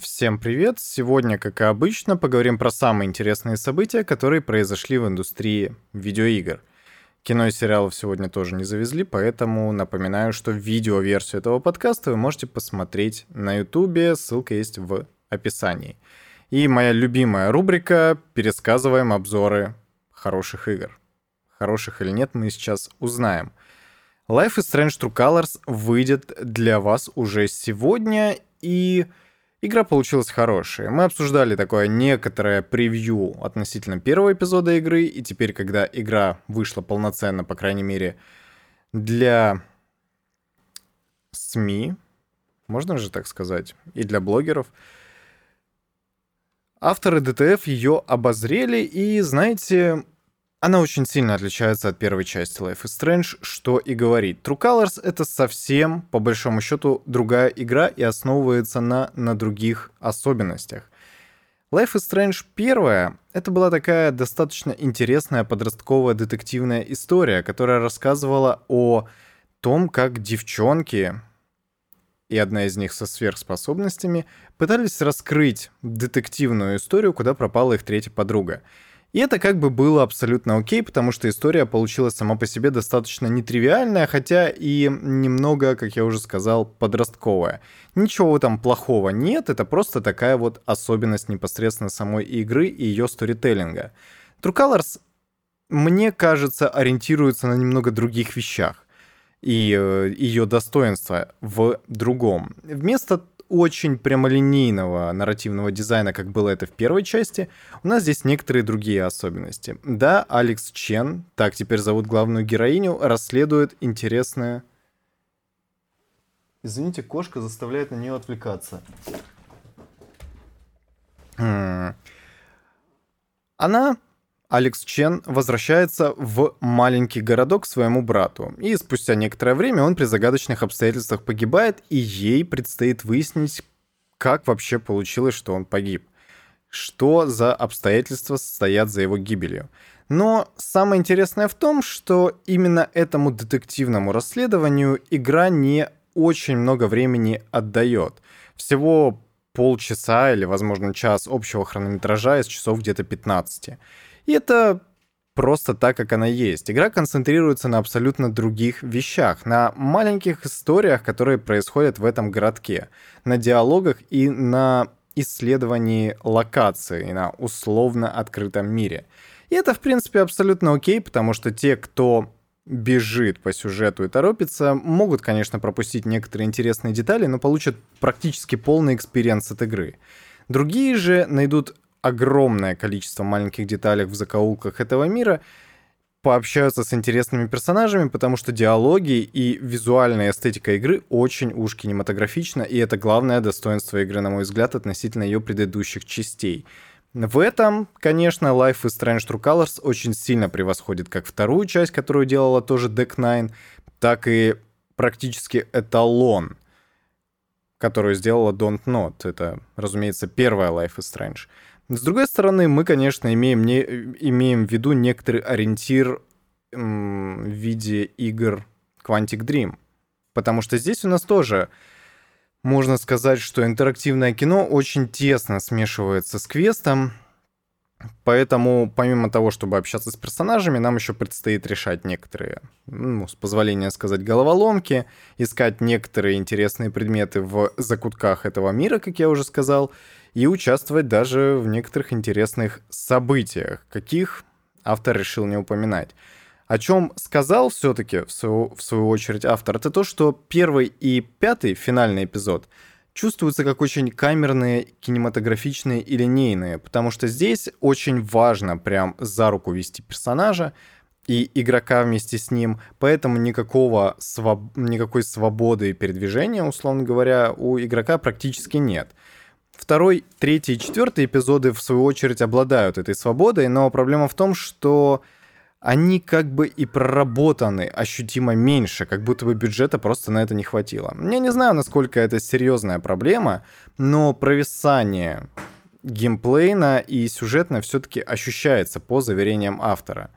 Всем привет! Сегодня, как и обычно, поговорим про самые интересные события, которые произошли в индустрии видеоигр. Кино и сериалов сегодня тоже не завезли, поэтому напоминаю, что видеоверсию этого подкаста вы можете посмотреть на ютубе, ссылка есть в описании. И моя любимая рубрика «Пересказываем обзоры хороших игр». Хороших или нет, мы сейчас узнаем. Life is Strange True Colors выйдет для вас уже сегодня, и Игра получилась хорошая. Мы обсуждали такое некоторое превью относительно первого эпизода игры, и теперь, когда игра вышла полноценно, по крайней мере, для СМИ, можно же так сказать, и для блогеров, авторы ДТФ ее обозрели, и, знаете, она очень сильно отличается от первой части Life is Strange, что и говорить. True Colors — это совсем, по большому счету, другая игра и основывается на, на других особенностях. Life is Strange первая — это была такая достаточно интересная подростковая детективная история, которая рассказывала о том, как девчонки, и одна из них со сверхспособностями, пытались раскрыть детективную историю, куда пропала их третья подруга — и это как бы было абсолютно окей, потому что история получилась сама по себе достаточно нетривиальная, хотя и немного, как я уже сказал, подростковая. Ничего там плохого нет, это просто такая вот особенность непосредственно самой игры и ее сторителлинга. True Colors, мне кажется, ориентируется на немного других вещах и э, ее достоинство в другом. Вместо очень прямолинейного нарративного дизайна, как было это в первой части, у нас здесь некоторые другие особенности. Да, Алекс Чен, так теперь зовут главную героиню, расследует интересное... Извините, кошка заставляет на нее отвлекаться. Она Алекс Чен возвращается в маленький городок к своему брату, и спустя некоторое время он при загадочных обстоятельствах погибает, и ей предстоит выяснить, как вообще получилось, что он погиб. Что за обстоятельства стоят за его гибелью. Но самое интересное в том, что именно этому детективному расследованию игра не очень много времени отдает. Всего полчаса или, возможно, час общего хронометража из часов где-то 15. И это просто так, как она есть. Игра концентрируется на абсолютно других вещах, на маленьких историях, которые происходят в этом городке, на диалогах и на исследовании локации, на условно открытом мире. И это, в принципе, абсолютно окей, потому что те, кто бежит по сюжету и торопится, могут, конечно, пропустить некоторые интересные детали, но получат практически полный experience от игры. Другие же найдут огромное количество маленьких деталей в закоулках этого мира, пообщаются с интересными персонажами, потому что диалоги и визуальная эстетика игры очень уж кинематографична, и это главное достоинство игры, на мой взгляд, относительно ее предыдущих частей. В этом, конечно, Life is Strange True Colors очень сильно превосходит как вторую часть, которую делала тоже Deck 9, так и практически эталон, которую сделала Don't Not. Это, разумеется, первая Life is Strange. С другой стороны, мы, конечно, имеем, не, имеем в виду некоторый ориентир в виде игр Quantic Dream. Потому что здесь у нас тоже можно сказать, что интерактивное кино очень тесно смешивается с квестом. Поэтому, помимо того, чтобы общаться с персонажами, нам еще предстоит решать некоторые, ну, с позволения сказать, головоломки, искать некоторые интересные предметы в закутках этого мира, как я уже сказал, и участвовать даже в некоторых интересных событиях, каких автор решил не упоминать. О чем сказал все-таки, в свою, в свою очередь, автор, это то, что первый и пятый, финальный эпизод, чувствуются как очень камерные, кинематографичные и линейные, потому что здесь очень важно прям за руку вести персонажа, и игрока вместе с ним, поэтому никакого своб... никакой свободы передвижения, условно говоря, у игрока практически нет. Второй, третий и четвертый эпизоды, в свою очередь, обладают этой свободой, но проблема в том, что они как бы и проработаны ощутимо меньше, как будто бы бюджета просто на это не хватило. Я не знаю, насколько это серьезная проблема, но провисание геймплейна и сюжетно все-таки ощущается по заверениям автора.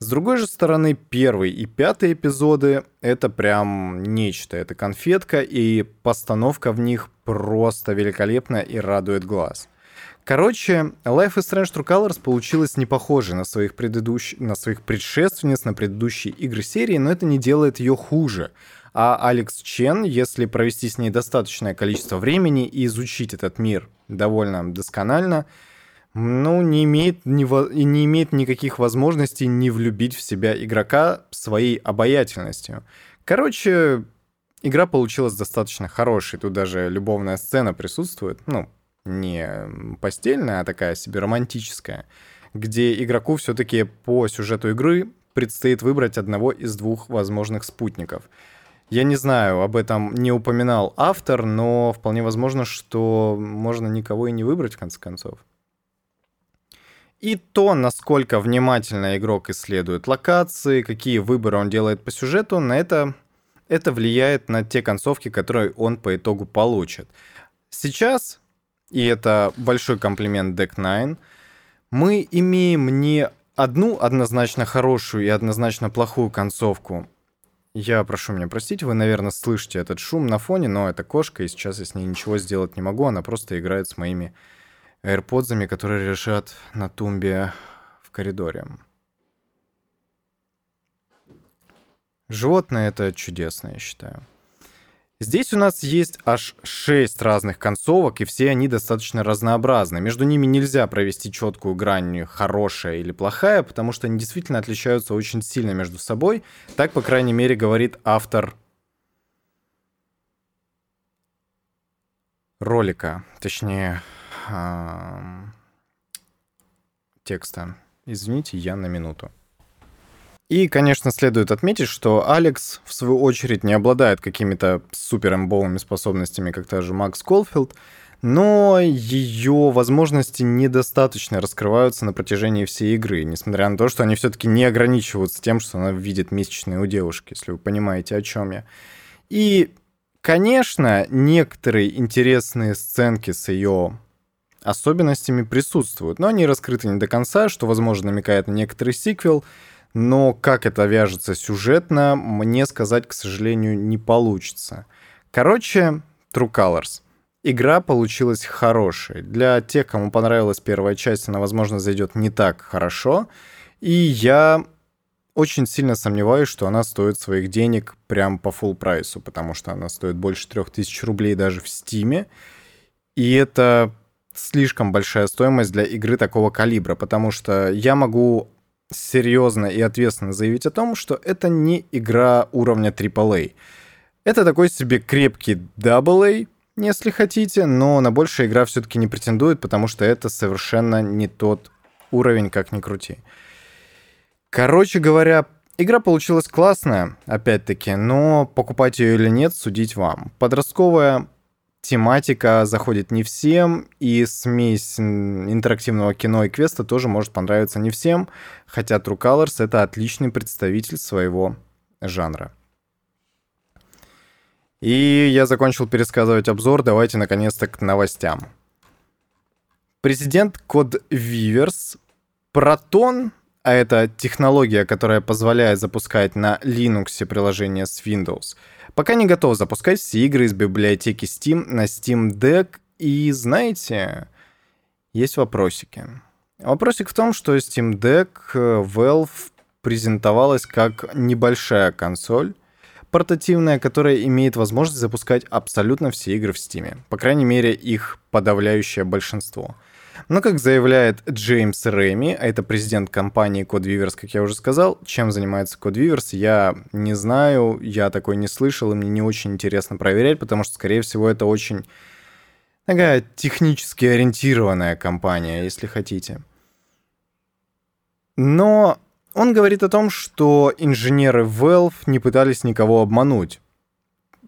С другой же стороны, первый и пятый эпизоды — это прям нечто. Это конфетка, и постановка в них просто великолепная и радует глаз. Короче, Life is Strange True Colors получилась не похожей на своих, предыдущих, на своих предшественниц, на предыдущие игры серии, но это не делает ее хуже. А Алекс Чен, если провести с ней достаточное количество времени и изучить этот мир довольно досконально, ну, не имеет, не, не имеет никаких возможностей не влюбить в себя игрока своей обаятельностью. Короче, игра получилась достаточно хорошей. Тут даже любовная сцена присутствует. Ну, не постельная, а такая себе романтическая, где игроку все-таки по сюжету игры предстоит выбрать одного из двух возможных спутников. Я не знаю, об этом не упоминал автор, но вполне возможно, что можно никого и не выбрать в конце концов. И то, насколько внимательно игрок исследует локации, какие выборы он делает по сюжету, на это, это влияет на те концовки, которые он по итогу получит. Сейчас и это большой комплимент Deck 9, мы имеем не одну однозначно хорошую и однозначно плохую концовку. Я прошу меня простить, вы, наверное, слышите этот шум на фоне, но это кошка, и сейчас я с ней ничего сделать не могу, она просто играет с моими AirPods, которые лежат на тумбе в коридоре. Животное это чудесно, я считаю. Здесь у нас есть аж 6 разных концовок, и все они достаточно разнообразны. Между ними нельзя провести четкую грань хорошая или плохая, потому что они действительно отличаются очень сильно между собой. Так, по крайней мере, говорит автор ролика, точнее, текста. Извините, я на минуту. И, конечно, следует отметить, что Алекс, в свою очередь, не обладает какими-то супер способностями, как та же Макс Колфилд, но ее возможности недостаточно раскрываются на протяжении всей игры, несмотря на то, что они все-таки не ограничиваются тем, что она видит месячные у девушки, если вы понимаете, о чем я. И, конечно, некоторые интересные сценки с ее особенностями присутствуют, но они раскрыты не до конца, что, возможно, намекает на некоторый сиквел — но как это вяжется сюжетно, мне сказать, к сожалению, не получится. Короче, True Colors. Игра получилась хорошей. Для тех, кому понравилась первая часть, она, возможно, зайдет не так хорошо. И я очень сильно сомневаюсь, что она стоит своих денег прям по full прайсу, потому что она стоит больше 3000 рублей даже в Стиме. И это слишком большая стоимость для игры такого калибра, потому что я могу серьезно и ответственно заявить о том, что это не игра уровня AAA. Это такой себе крепкий AA, если хотите, но на большая игра все-таки не претендует, потому что это совершенно не тот уровень, как ни крути. Короче говоря, игра получилась классная, опять-таки, но покупать ее или нет, судить вам. Подростковая тематика заходит не всем, и смесь интерактивного кино и квеста тоже может понравиться не всем, хотя True Colors — это отличный представитель своего жанра. И я закончил пересказывать обзор, давайте наконец-то к новостям. Президент Код Виверс Proton, а это технология, которая позволяет запускать на Linux приложения с Windows — Пока не готов запускать все игры из библиотеки Steam на Steam Deck. И знаете, есть вопросики. Вопросик в том, что Steam Deck э, Valve презентовалась как небольшая консоль, портативная, которая имеет возможность запускать абсолютно все игры в Steam. По крайней мере, их подавляющее большинство. Но, как заявляет Джеймс Рэми, а это президент компании Codeweavers, как я уже сказал, чем занимается Codeweavers, я не знаю, я такой не слышал, и мне не очень интересно проверять, потому что, скорее всего, это очень такая технически ориентированная компания, если хотите. Но он говорит о том, что инженеры Valve не пытались никого обмануть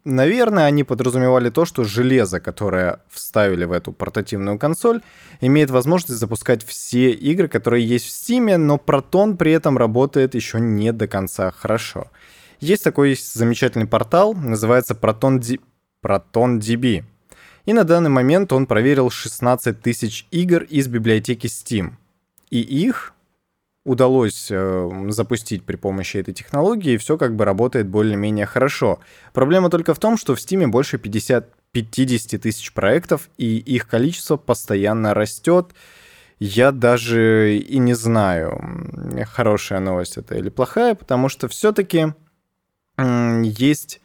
наверное, они подразумевали то, что железо, которое вставили в эту портативную консоль, имеет возможность запускать все игры, которые есть в Steam, но Proton при этом работает еще не до конца хорошо. Есть такой замечательный портал, называется ProtonD... ProtonDB. И на данный момент он проверил 16 тысяч игр из библиотеки Steam. И их удалось э, запустить при помощи этой технологии, и все как бы работает более-менее хорошо. Проблема только в том, что в Steam больше 50, 50 тысяч проектов, и их количество постоянно растет. Я даже и не знаю, хорошая новость это или плохая, потому что все-таки есть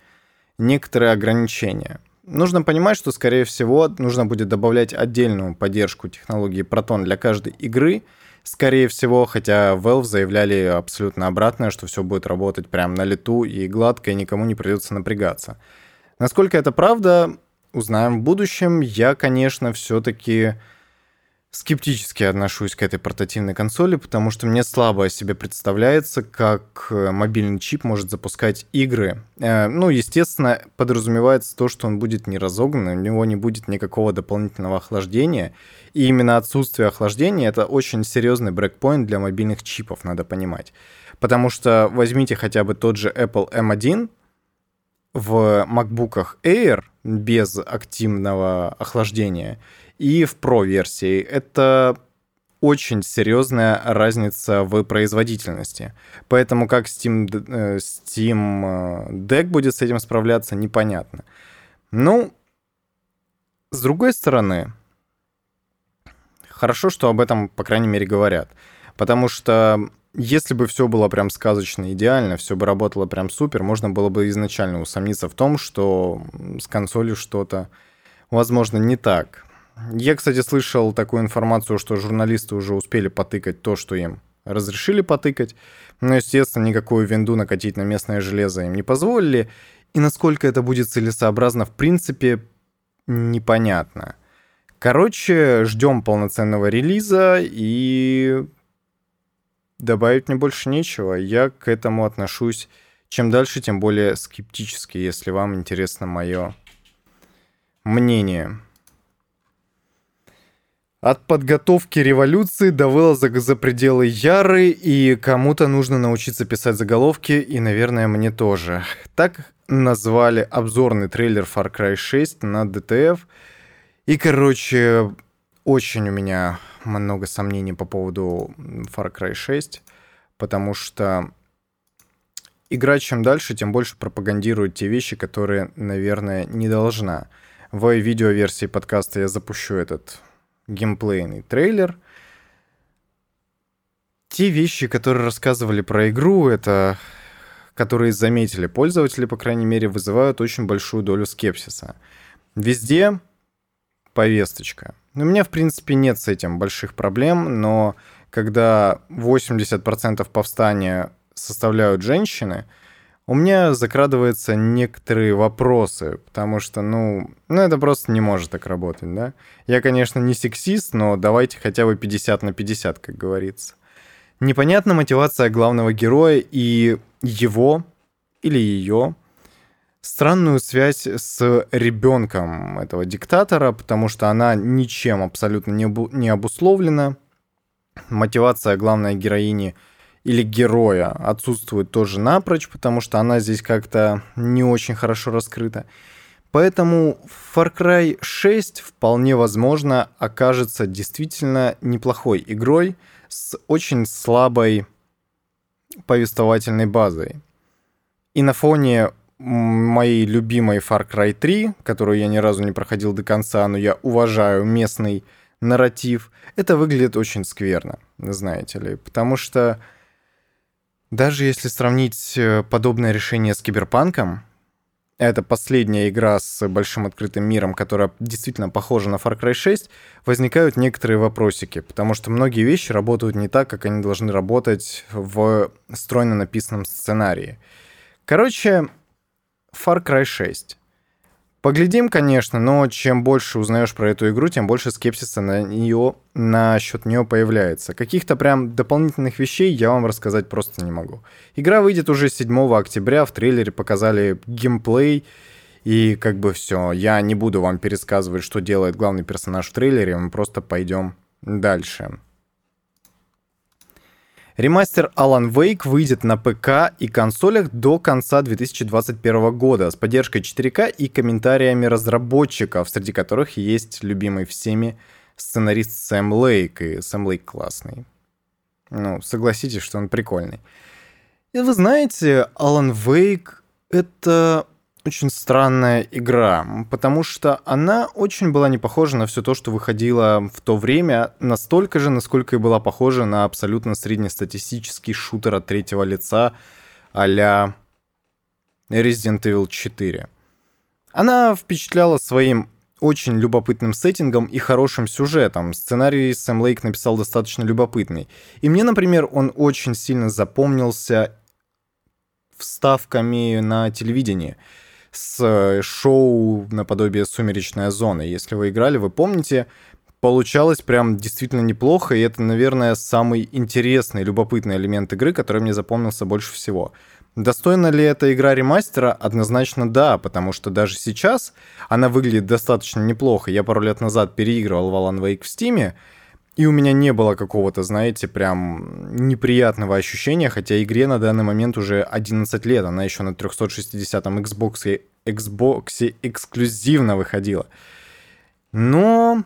некоторые ограничения. Нужно понимать, что, скорее всего, нужно будет добавлять отдельную поддержку технологии Proton для каждой игры. Скорее всего, хотя Valve заявляли абсолютно обратное, что все будет работать прямо на лету и гладко, и никому не придется напрягаться. Насколько это правда, узнаем в будущем. Я, конечно, все-таки скептически отношусь к этой портативной консоли, потому что мне слабо о себе представляется, как э, мобильный чип может запускать игры. Э, ну, естественно, подразумевается то, что он будет не разогнан, у него не будет никакого дополнительного охлаждения. И именно отсутствие охлаждения — это очень серьезный брейкпоинт для мобильных чипов, надо понимать. Потому что возьмите хотя бы тот же Apple M1, в MacBook Air без активного охлаждения — и в Pro-версии. Это очень серьезная разница в производительности. Поэтому как Steam, э, Steam э, Deck будет с этим справляться, непонятно. Ну, с другой стороны, хорошо, что об этом, по крайней мере, говорят. Потому что если бы все было прям сказочно идеально, все бы работало прям супер, можно было бы изначально усомниться в том, что с консолью что-то, возможно, не так. Я, кстати, слышал такую информацию, что журналисты уже успели потыкать то, что им разрешили потыкать. Но, естественно, никакую винду накатить на местное железо им не позволили. И насколько это будет целесообразно, в принципе, непонятно. Короче, ждем полноценного релиза и добавить мне больше нечего. Я к этому отношусь чем дальше, тем более скептически, если вам интересно мое мнение. От подготовки революции до вылазок за пределы Яры, и кому-то нужно научиться писать заголовки, и, наверное, мне тоже. Так назвали обзорный трейлер Far Cry 6 на DTF. И, короче, очень у меня много сомнений по поводу Far Cry 6, потому что игра чем дальше, тем больше пропагандирует те вещи, которые, наверное, не должна. В видеоверсии подкаста я запущу этот геймплейный трейлер. Те вещи, которые рассказывали про игру, это которые заметили пользователи, по крайней мере, вызывают очень большую долю скепсиса. Везде повесточка. У меня, в принципе, нет с этим больших проблем, но когда 80% повстания составляют женщины, у меня закрадываются некоторые вопросы, потому что, ну, ну, это просто не может так работать, да? Я, конечно, не сексист, но давайте хотя бы 50 на 50, как говорится. Непонятна мотивация главного героя и его или ее странную связь с ребенком этого диктатора, потому что она ничем абсолютно не, не обусловлена. Мотивация главной героини — или героя отсутствует тоже напрочь, потому что она здесь как-то не очень хорошо раскрыта. Поэтому Far Cry 6 вполне возможно окажется действительно неплохой игрой с очень слабой повествовательной базой. И на фоне моей любимой Far Cry 3, которую я ни разу не проходил до конца, но я уважаю местный нарратив, это выглядит очень скверно, знаете ли, потому что даже если сравнить э, подобное решение с Киберпанком, это последняя игра с большим открытым миром, которая действительно похожа на Far Cry 6, возникают некоторые вопросики, потому что многие вещи работают не так, как они должны работать в стройно написанном сценарии. Короче, Far Cry 6. Поглядим, конечно, но чем больше узнаешь про эту игру, тем больше скепсиса на нее, насчет нее появляется. Каких-то прям дополнительных вещей я вам рассказать просто не могу. Игра выйдет уже 7 октября, в трейлере показали геймплей, и как бы все. Я не буду вам пересказывать, что делает главный персонаж в трейлере, мы просто пойдем дальше. Ремастер Alan Wake выйдет на ПК и консолях до конца 2021 года с поддержкой 4К и комментариями разработчиков, среди которых есть любимый всеми сценарист Сэм Лейк, и Сэм Лейк классный. Ну, согласитесь, что он прикольный. И вы знаете, Alan Wake — это очень странная игра, потому что она очень была не похожа на все то, что выходило в то время, настолько же, насколько и была похожа на абсолютно среднестатистический шутер от третьего лица а-ля Resident Evil 4. Она впечатляла своим очень любопытным сеттингом и хорошим сюжетом. Сценарий Сэм Лейк написал достаточно любопытный. И мне, например, он очень сильно запомнился вставками на телевидении с шоу наподобие «Сумеречная зона». Если вы играли, вы помните, получалось прям действительно неплохо, и это, наверное, самый интересный, любопытный элемент игры, который мне запомнился больше всего. Достойна ли эта игра ремастера? Однозначно да, потому что даже сейчас она выглядит достаточно неплохо. Я пару лет назад переигрывал в Alan Wake в Steam, и у меня не было какого-то, знаете, прям неприятного ощущения, хотя игре на данный момент уже 11 лет, она еще на 360-м Xbox, Xbox эксклюзивно выходила. Но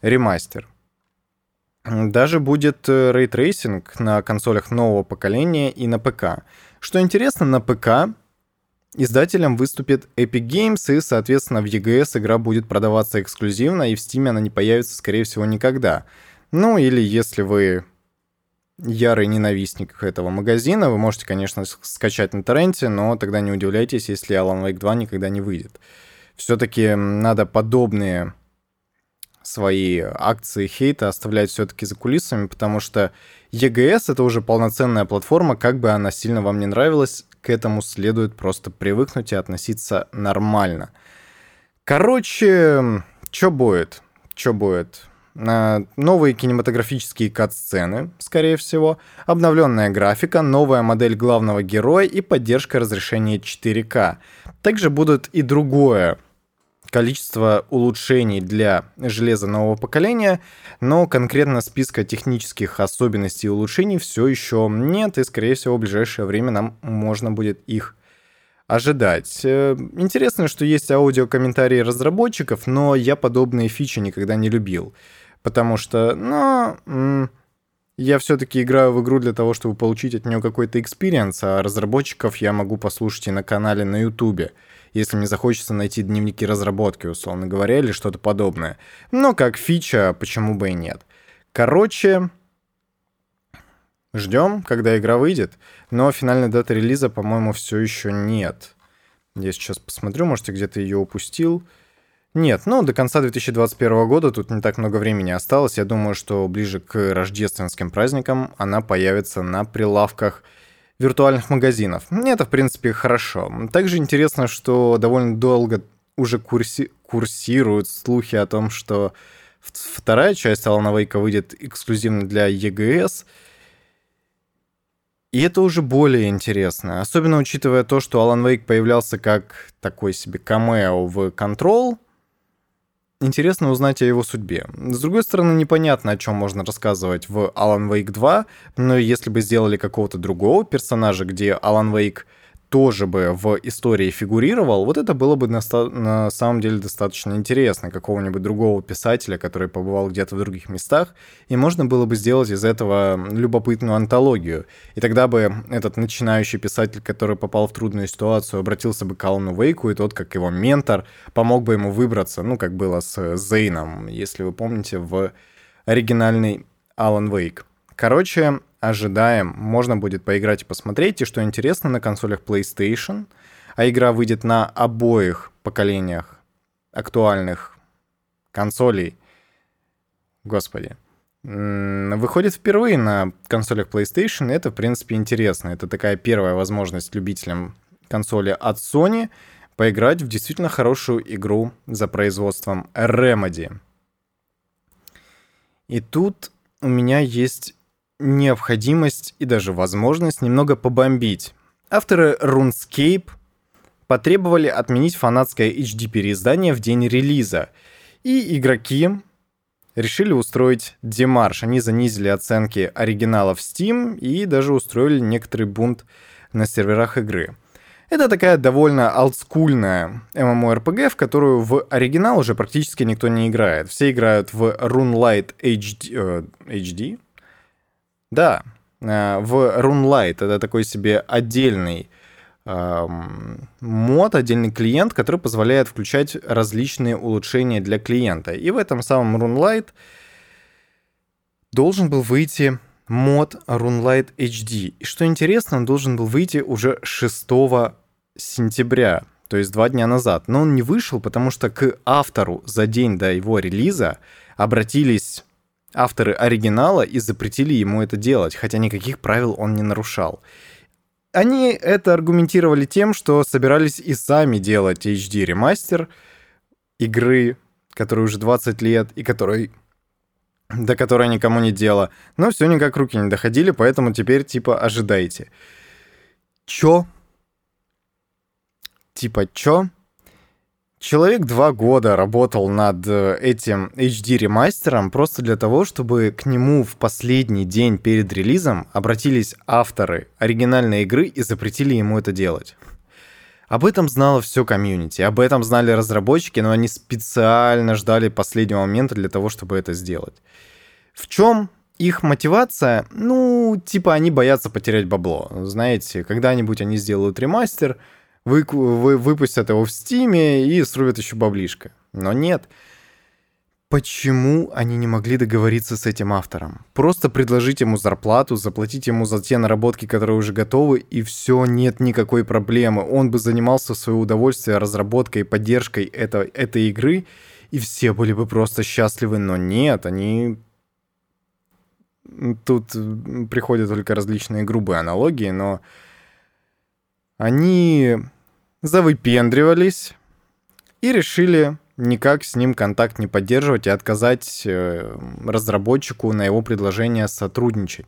ремастер. Даже будет ray tracing на консолях нового поколения и на ПК. Что интересно, на ПК издателем выступит Epic Games, и, соответственно, в EGS игра будет продаваться эксклюзивно, и в Steam она не появится, скорее всего, никогда. Ну, или если вы ярый ненавистник этого магазина, вы можете, конечно, скачать на торренте, но тогда не удивляйтесь, если Alan Wake 2 никогда не выйдет. Все-таки надо подобные свои акции хейта оставлять все-таки за кулисами, потому что EGS — это уже полноценная платформа, как бы она сильно вам не нравилась, к этому следует просто привыкнуть и относиться нормально. Короче, что будет? Что будет? Новые кинематографические кат-сцены, скорее всего, обновленная графика, новая модель главного героя и поддержка разрешения 4К. Также будут и другое количество улучшений для железа нового поколения, но конкретно списка технических особенностей и улучшений все еще нет, и, скорее всего, в ближайшее время нам можно будет их ожидать. Э, интересно, что есть аудиокомментарии разработчиков, но я подобные фичи никогда не любил, потому что, ну, я все-таки играю в игру для того, чтобы получить от нее какой-то experience, а разработчиков я могу послушать и на канале на Ютубе если мне захочется найти дневники разработки, условно говоря, или что-то подобное. Но как фича, почему бы и нет. Короче, ждем, когда игра выйдет, но финальной даты релиза, по-моему, все еще нет. Я сейчас посмотрю, может, я где-то ее упустил. Нет, ну, до конца 2021 года тут не так много времени осталось. Я думаю, что ближе к рождественским праздникам она появится на прилавках виртуальных магазинов. Это, в принципе, хорошо. Также интересно, что довольно долго уже курси... курсируют слухи о том, что вторая часть Алана Вейка выйдет эксклюзивно для EGS. И это уже более интересно. Особенно учитывая то, что Alan Wake появлялся как такой себе камео в Control, интересно узнать о его судьбе. С другой стороны, непонятно, о чем можно рассказывать в Alan Wake 2, но если бы сделали какого-то другого персонажа, где Alan Wake тоже бы в истории фигурировал, вот это было бы на, на самом деле достаточно интересно, какого-нибудь другого писателя, который побывал где-то в других местах, и можно было бы сделать из этого любопытную антологию. И тогда бы этот начинающий писатель, который попал в трудную ситуацию, обратился бы к Алану Вейку, и тот, как его ментор, помог бы ему выбраться, ну, как было с Зейном, если вы помните, в оригинальный Алан Вейк. Короче, ожидаем. Можно будет поиграть и посмотреть. И что интересно, на консолях PlayStation, а игра выйдет на обоих поколениях актуальных консолей. Господи. Выходит впервые на консолях PlayStation, и это, в принципе, интересно. Это такая первая возможность любителям консоли от Sony поиграть в действительно хорошую игру за производством Remedy. И тут у меня есть необходимость и даже возможность немного побомбить. Авторы RuneScape потребовали отменить фанатское HD-переиздание в день релиза, и игроки решили устроить демарш. Они занизили оценки оригиналов Steam и даже устроили некоторый бунт на серверах игры. Это такая довольно олдскульная MMORPG, в которую в оригинал уже практически никто не играет. Все играют в RuneLight HD, э, HD Да, э, в RuneLight это такой себе отдельный мод, отдельный клиент, который позволяет включать различные улучшения для клиента. И в этом самом RuneLight должен был выйти мод RuneLight HD. И что интересно, он должен был выйти уже 6 сентября, то есть два дня назад. Но он не вышел, потому что к автору за день до его релиза обратились авторы оригинала и запретили ему это делать, хотя никаких правил он не нарушал. Они это аргументировали тем, что собирались и сами делать HD ремастер игры, которой уже 20 лет и которой до которой никому не дело. Но все никак руки не доходили, поэтому теперь типа ожидайте. Чё? Типа чё? Человек два года работал над э, этим HD ремастером просто для того, чтобы к нему в последний день перед релизом обратились авторы оригинальной игры и запретили ему это делать. Об этом знало все комьюнити, об этом знали разработчики, но они специально ждали последнего момента для того, чтобы это сделать. В чем их мотивация? Ну, типа они боятся потерять бабло. Знаете, когда-нибудь они сделают ремастер, вы, вы, выпустят его в Стиме и срубят еще баблишко. Но нет. Почему они не могли договориться с этим автором? Просто предложить ему зарплату, заплатить ему за те наработки, которые уже готовы, и все, нет никакой проблемы. Он бы занимался в свое удовольствие разработкой и поддержкой это, этой игры, и все были бы просто счастливы. Но нет, они... Тут приходят только различные грубые аналогии, но они завыпендривались и решили никак с ним контакт не поддерживать и отказать э, разработчику на его предложение сотрудничать.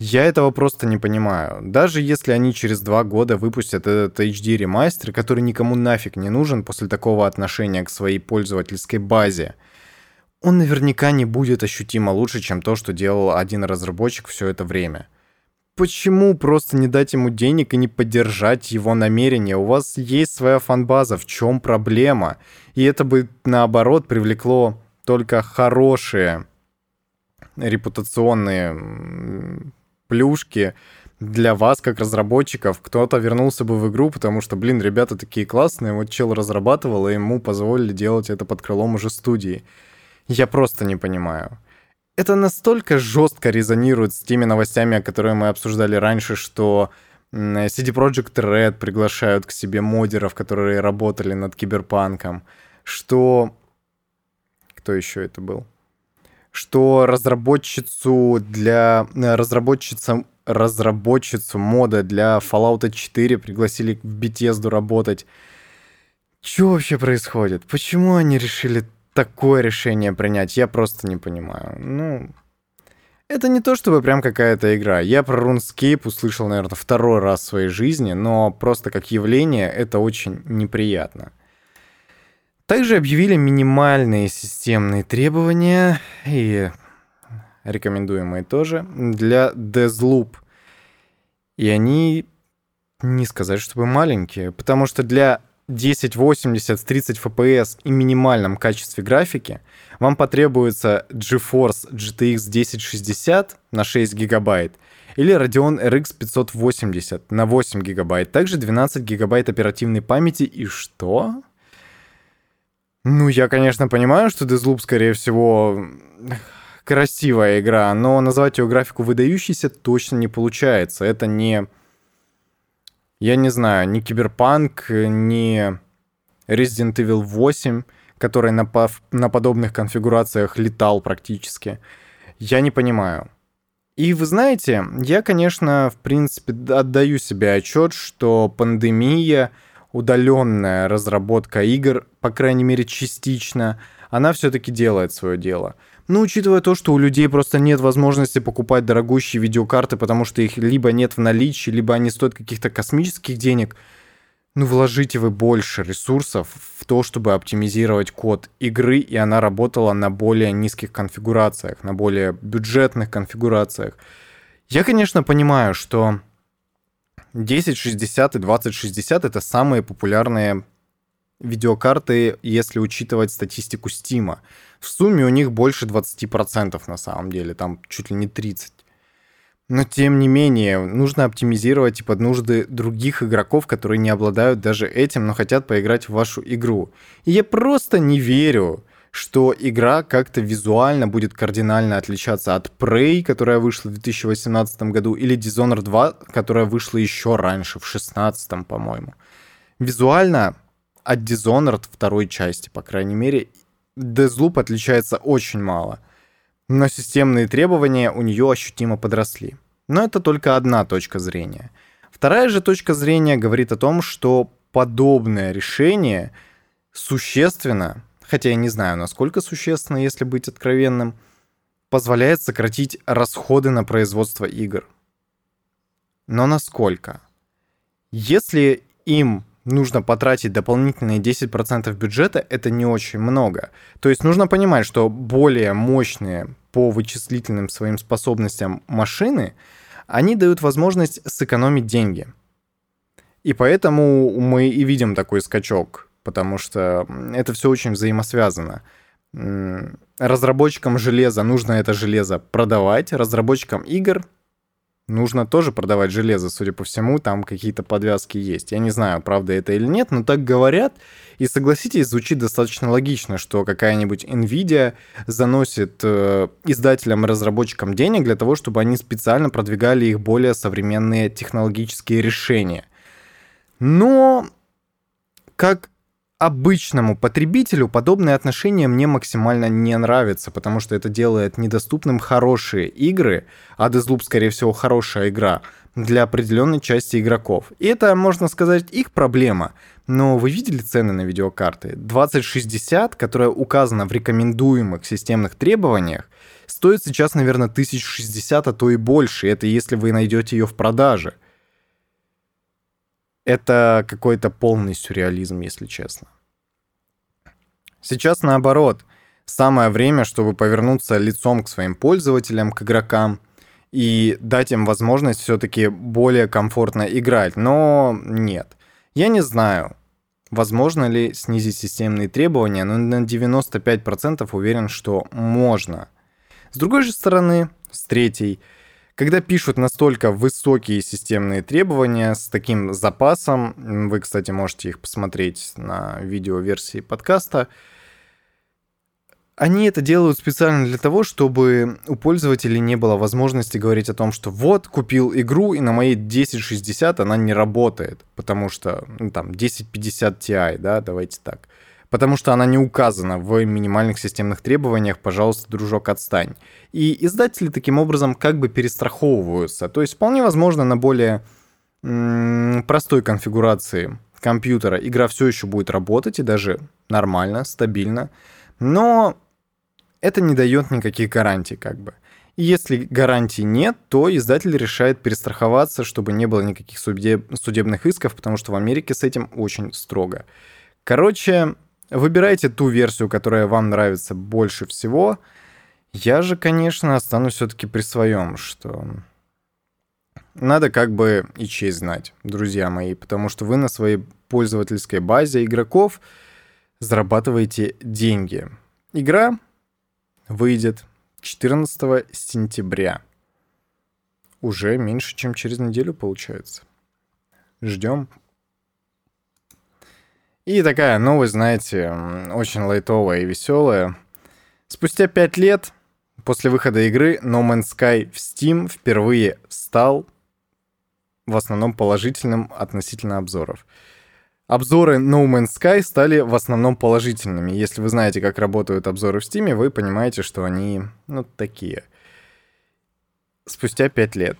Я этого просто не понимаю. Даже если они через два года выпустят этот HD ремастер, который никому нафиг не нужен после такого отношения к своей пользовательской базе, он наверняка не будет ощутимо лучше, чем то, что делал один разработчик все это время почему просто не дать ему денег и не поддержать его намерения? У вас есть своя фанбаза, в чем проблема? И это бы, наоборот, привлекло только хорошие репутационные плюшки для вас, как разработчиков. Кто-то вернулся бы в игру, потому что, блин, ребята такие классные, вот чел разрабатывал, и ему позволили делать это под крылом уже студии. Я просто не понимаю это настолько жестко резонирует с теми новостями, которые мы обсуждали раньше, что CD Projekt Red приглашают к себе модеров, которые работали над киберпанком, что... Кто еще это был? Что разработчицу для... Разработчица разработчицу мода для Fallout 4 пригласили в Bethesda работать. Что вообще происходит? Почему они решили такое решение принять, я просто не понимаю. Ну, это не то чтобы прям какая-то игра. Я про RuneScape услышал, наверное, второй раз в своей жизни, но просто как явление это очень неприятно. Также объявили минимальные системные требования и рекомендуемые тоже для Deathloop. И они не сказать, чтобы маленькие, потому что для 1080 с 30 FPS и минимальном качестве графики, вам потребуется GeForce GTX 1060 на 6 гигабайт или Radeon RX 580 на 8 гигабайт, также 12 гигабайт оперативной памяти и что? Ну, я, конечно, понимаю, что Deathloop, скорее всего, красивая игра, но назвать ее графику выдающейся точно не получается. Это не я не знаю, ни Киберпанк, ни Resident Evil 8, который на, по на подобных конфигурациях летал практически. Я не понимаю. И вы знаете, я, конечно, в принципе, отдаю себе отчет, что пандемия, удаленная разработка игр, по крайней мере, частично, она все-таки делает свое дело. Но учитывая то, что у людей просто нет возможности покупать дорогущие видеокарты, потому что их либо нет в наличии, либо они стоят каких-то космических денег, ну вложите вы больше ресурсов в то, чтобы оптимизировать код игры, и она работала на более низких конфигурациях, на более бюджетных конфигурациях. Я, конечно, понимаю, что 1060 и 2060 это самые популярные видеокарты, если учитывать статистику Стима. В сумме у них больше 20% на самом деле, там чуть ли не 30%. Но тем не менее, нужно оптимизировать и под нужды других игроков, которые не обладают даже этим, но хотят поиграть в вашу игру. И я просто не верю, что игра как-то визуально будет кардинально отличаться от Prey, которая вышла в 2018 году, или Dishonored 2, которая вышла еще раньше, в 2016, по-моему. Визуально от Dishonored второй части, по крайней мере, Deathloop отличается очень мало. Но системные требования у нее ощутимо подросли. Но это только одна точка зрения. Вторая же точка зрения говорит о том, что подобное решение существенно, хотя я не знаю, насколько существенно, если быть откровенным, позволяет сократить расходы на производство игр. Но насколько? Если им нужно потратить дополнительные 10% бюджета, это не очень много. То есть нужно понимать, что более мощные по вычислительным своим способностям машины, они дают возможность сэкономить деньги. И поэтому мы и видим такой скачок, потому что это все очень взаимосвязано. Разработчикам железа нужно это железо продавать, разработчикам игр нужно тоже продавать железо, судя по всему, там какие-то подвязки есть. Я не знаю, правда это или нет, но так говорят. И согласитесь, звучит достаточно логично, что какая-нибудь Nvidia заносит э, издателям и разработчикам денег для того, чтобы они специально продвигали их более современные технологические решения. Но как обычному потребителю подобное отношение мне максимально не нравится, потому что это делает недоступным хорошие игры, а Deathloop, скорее всего, хорошая игра для определенной части игроков. И это, можно сказать, их проблема. Но вы видели цены на видеокарты? 2060, которая указана в рекомендуемых системных требованиях, стоит сейчас, наверное, 1060, а то и больше. Это если вы найдете ее в продаже – это какой-то полный сюрреализм, если честно. Сейчас наоборот. Самое время, чтобы повернуться лицом к своим пользователям, к игрокам и дать им возможность все-таки более комфортно играть. Но нет. Я не знаю, возможно ли снизить системные требования, но на 95% уверен, что можно. С другой же стороны, с третьей, когда пишут настолько высокие системные требования с таким запасом, вы, кстати, можете их посмотреть на видеоверсии подкаста, они это делают специально для того, чтобы у пользователей не было возможности говорить о том, что вот, купил игру, и на моей 1060 она не работает, потому что, ну, там, 1050 Ti, да, давайте так потому что она не указана в минимальных системных требованиях, пожалуйста, дружок, отстань. И издатели таким образом как бы перестраховываются. То есть вполне возможно на более простой конфигурации компьютера игра все еще будет работать и даже нормально, стабильно, но это не дает никаких гарантий как бы. И если гарантий нет, то издатель решает перестраховаться, чтобы не было никаких судебных исков, потому что в Америке с этим очень строго. Короче, Выбирайте ту версию, которая вам нравится больше всего. Я же, конечно, останусь все-таки при своем, что надо как бы и честь знать, друзья мои, потому что вы на своей пользовательской базе игроков зарабатываете деньги. Игра выйдет 14 сентября. Уже меньше, чем через неделю получается. Ждем. И такая новость, знаете, очень лайтовая и веселая. Спустя пять лет после выхода игры No Man's Sky в Steam впервые стал в основном положительным относительно обзоров. Обзоры No Man's Sky стали в основном положительными. Если вы знаете, как работают обзоры в Steam, вы понимаете, что они, ну, такие. Спустя пять лет.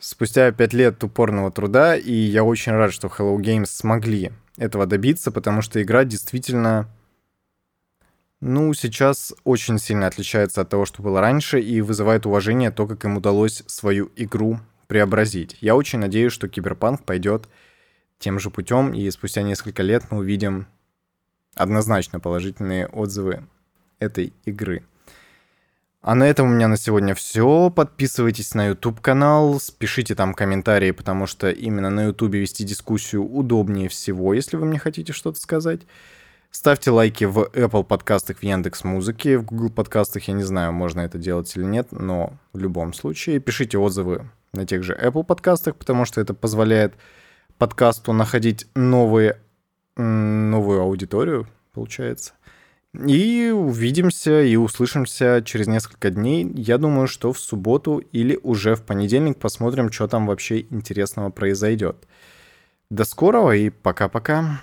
Спустя пять лет упорного труда, и я очень рад, что Hello Games смогли этого добиться, потому что игра действительно, ну, сейчас очень сильно отличается от того, что было раньше, и вызывает уважение то, как им удалось свою игру преобразить. Я очень надеюсь, что Киберпанк пойдет тем же путем, и спустя несколько лет мы увидим однозначно положительные отзывы этой игры. А на этом у меня на сегодня все. Подписывайтесь на YouTube канал, пишите там комментарии, потому что именно на YouTube вести дискуссию удобнее всего, если вы мне хотите что-то сказать. Ставьте лайки в Apple подкастах, в Яндекс Музыке, в Google подкастах, я не знаю, можно это делать или нет, но в любом случае пишите отзывы на тех же Apple подкастах, потому что это позволяет подкасту находить новые, новую аудиторию, получается. И увидимся и услышимся через несколько дней. Я думаю, что в субботу или уже в понедельник посмотрим, что там вообще интересного произойдет. До скорого и пока-пока.